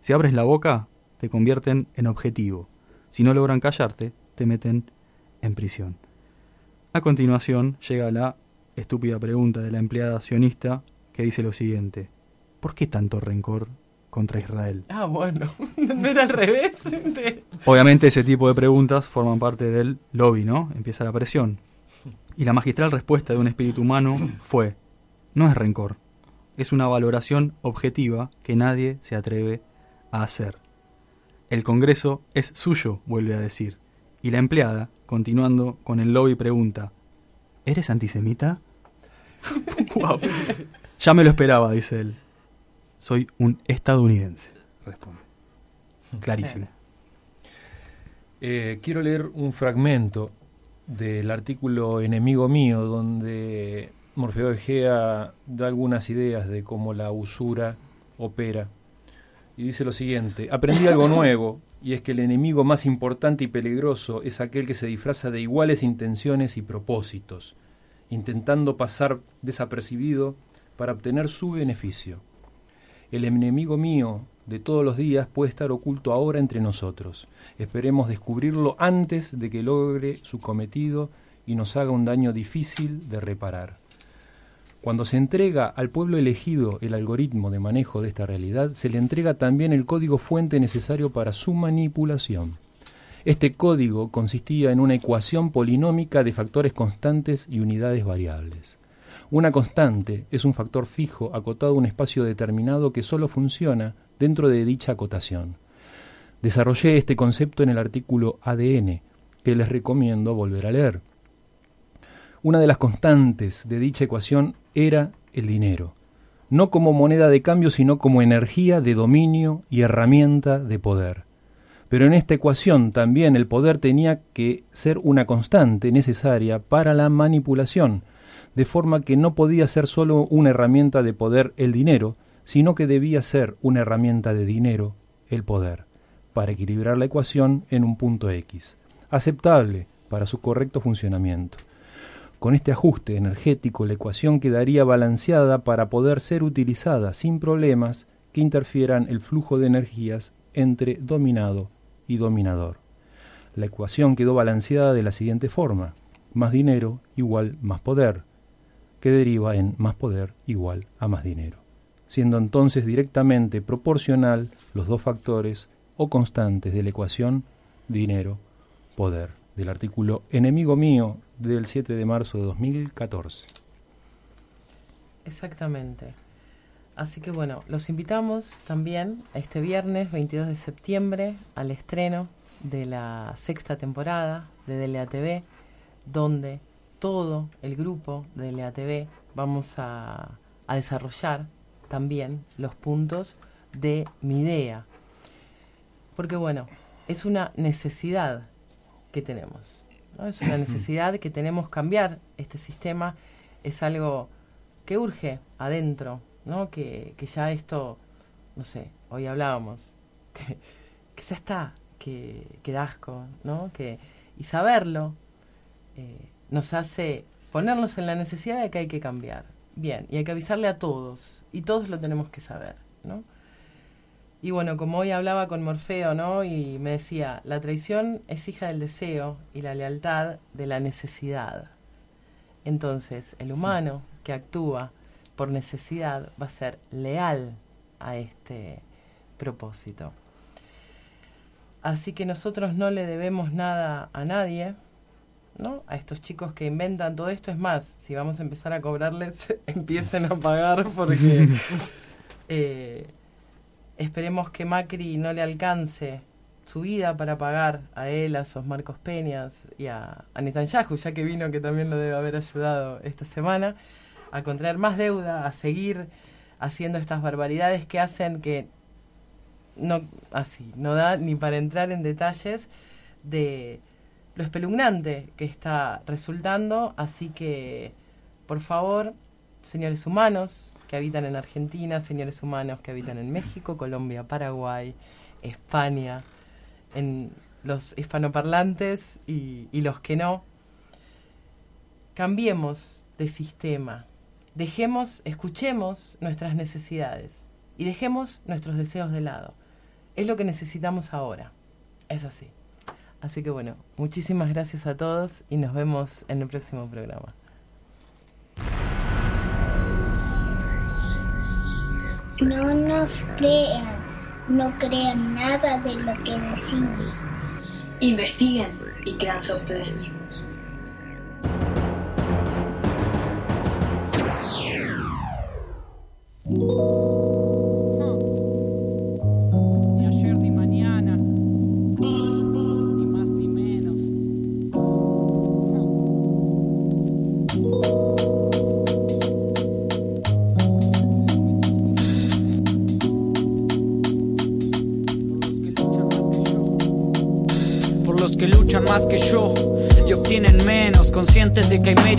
Si abres la boca, te convierten en objetivo. Si no logran callarte, te meten en prisión. A continuación llega la estúpida pregunta de la empleada sionista que dice lo siguiente. ¿Por qué tanto rencor contra Israel? Ah, bueno, no era al revés. Obviamente ese tipo de preguntas forman parte del lobby, ¿no? Empieza la presión. Y la magistral respuesta de un espíritu humano fue, no es rencor, es una valoración objetiva que nadie se atreve a hacer. El Congreso es suyo, vuelve a decir. Y la empleada, continuando con el lobby, pregunta, ¿eres antisemita? Ya me lo esperaba, dice él. Soy un estadounidense, responde. Clarísimo. Eh, quiero leer un fragmento del artículo Enemigo mío, donde Morfeo Egea da algunas ideas de cómo la usura opera. Y dice lo siguiente, aprendí algo nuevo, y es que el enemigo más importante y peligroso es aquel que se disfraza de iguales intenciones y propósitos, intentando pasar desapercibido para obtener su beneficio. El enemigo mío de todos los días puede estar oculto ahora entre nosotros. Esperemos descubrirlo antes de que logre su cometido y nos haga un daño difícil de reparar. Cuando se entrega al pueblo elegido el algoritmo de manejo de esta realidad, se le entrega también el código fuente necesario para su manipulación. Este código consistía en una ecuación polinómica de factores constantes y unidades variables. Una constante es un factor fijo acotado a un espacio determinado que solo funciona dentro de dicha acotación. Desarrollé este concepto en el artículo ADN, que les recomiendo volver a leer. Una de las constantes de dicha ecuación era el dinero, no como moneda de cambio, sino como energía de dominio y herramienta de poder. Pero en esta ecuación también el poder tenía que ser una constante necesaria para la manipulación, de forma que no podía ser solo una herramienta de poder el dinero, sino que debía ser una herramienta de dinero el poder, para equilibrar la ecuación en un punto X, aceptable para su correcto funcionamiento. Con este ajuste energético la ecuación quedaría balanceada para poder ser utilizada sin problemas que interfieran el flujo de energías entre dominado y dominador. La ecuación quedó balanceada de la siguiente forma: más dinero igual más poder, que deriva en más poder igual a más dinero, siendo entonces directamente proporcional los dos factores o constantes de la ecuación dinero-poder del artículo Enemigo mío del 7 de marzo de 2014. Exactamente. Así que bueno, los invitamos también este viernes 22 de septiembre al estreno de la sexta temporada de DLATV, donde todo el grupo de DLATV vamos a, a desarrollar también los puntos de mi idea. Porque bueno, es una necesidad que tenemos. ¿no? Es una necesidad que tenemos cambiar este sistema. Es algo que urge adentro, ¿no? Que, que ya esto, no sé, hoy hablábamos, que, que ya está, que, que da asco, ¿no? Que, y saberlo eh, nos hace ponernos en la necesidad de que hay que cambiar. Bien, y hay que avisarle a todos, y todos lo tenemos que saber, ¿no? Y bueno, como hoy hablaba con Morfeo, ¿no? Y me decía, la traición es hija del deseo y la lealtad de la necesidad. Entonces, el humano que actúa por necesidad va a ser leal a este propósito. Así que nosotros no le debemos nada a nadie, ¿no? A estos chicos que inventan todo esto. Es más, si vamos a empezar a cobrarles, empiecen a pagar porque eh, esperemos que Macri no le alcance su vida para pagar a él, a sus Marcos Peñas y a, a Netanyahu, ya que vino que también lo debe haber ayudado esta semana, a contraer más deuda, a seguir haciendo estas barbaridades que hacen que no así, no da ni para entrar en detalles de lo espeluznante que está resultando, así que por favor, señores humanos que habitan en Argentina, señores humanos que habitan en México, Colombia, Paraguay, España, en los hispanoparlantes y, y los que no. Cambiemos de sistema, dejemos, escuchemos nuestras necesidades y dejemos nuestros deseos de lado. Es lo que necesitamos ahora. Es así. Así que bueno, muchísimas gracias a todos y nos vemos en el próximo programa. No nos crean, no crean nada de lo que decimos. Investiguen y créanse a ustedes mismos.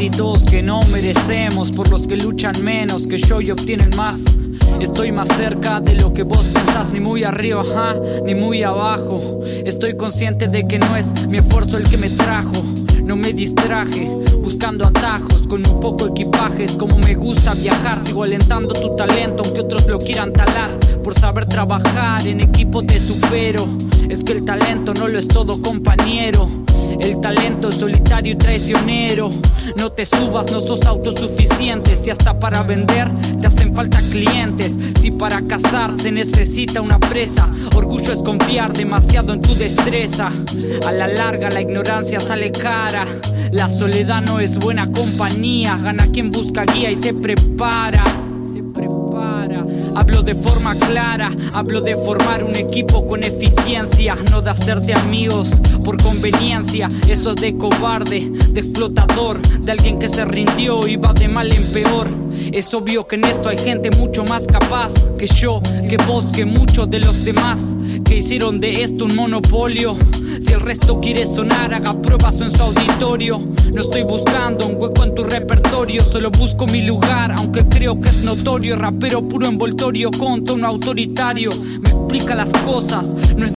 Méritos que no merecemos. Por los que luchan menos que yo y obtienen más. Estoy más cerca de lo que vos pensás, ni muy arriba, ajá, ni muy abajo. Estoy consciente de que no es mi esfuerzo el que me trajo. No me distraje buscando atajos con un poco equipaje. Es como me gusta viajar, sigo alentando tu talento, aunque otros lo quieran talar. Por saber trabajar en equipo te supero. Es que el talento no lo es todo, compañero. El talento es solitario y traicionero. No te subas, no sos autosuficiente. Si hasta para vender te hacen falta clientes. Si para cazar se necesita una presa. Orgullo es confiar demasiado en tu destreza. A la larga la ignorancia sale cara. La soledad no es buena compañía. Gana quien busca guía y se prepara. Hablo de forma clara, hablo de formar un equipo con eficiencia, no de hacerte amigos por conveniencia. Eso es de cobarde, de explotador, de alguien que se rindió y va de mal en peor. Es obvio que en esto hay gente mucho más capaz que yo, que vos, que muchos de los demás que hicieron de esto un monopolio. Si el resto quiere sonar, haga pruebas en su auditorio. No estoy buscando un hueco en tu repertorio, solo busco mi lugar, aunque creo que es notorio. Rapero puro envoltorio con tono autoritario, me explica las cosas.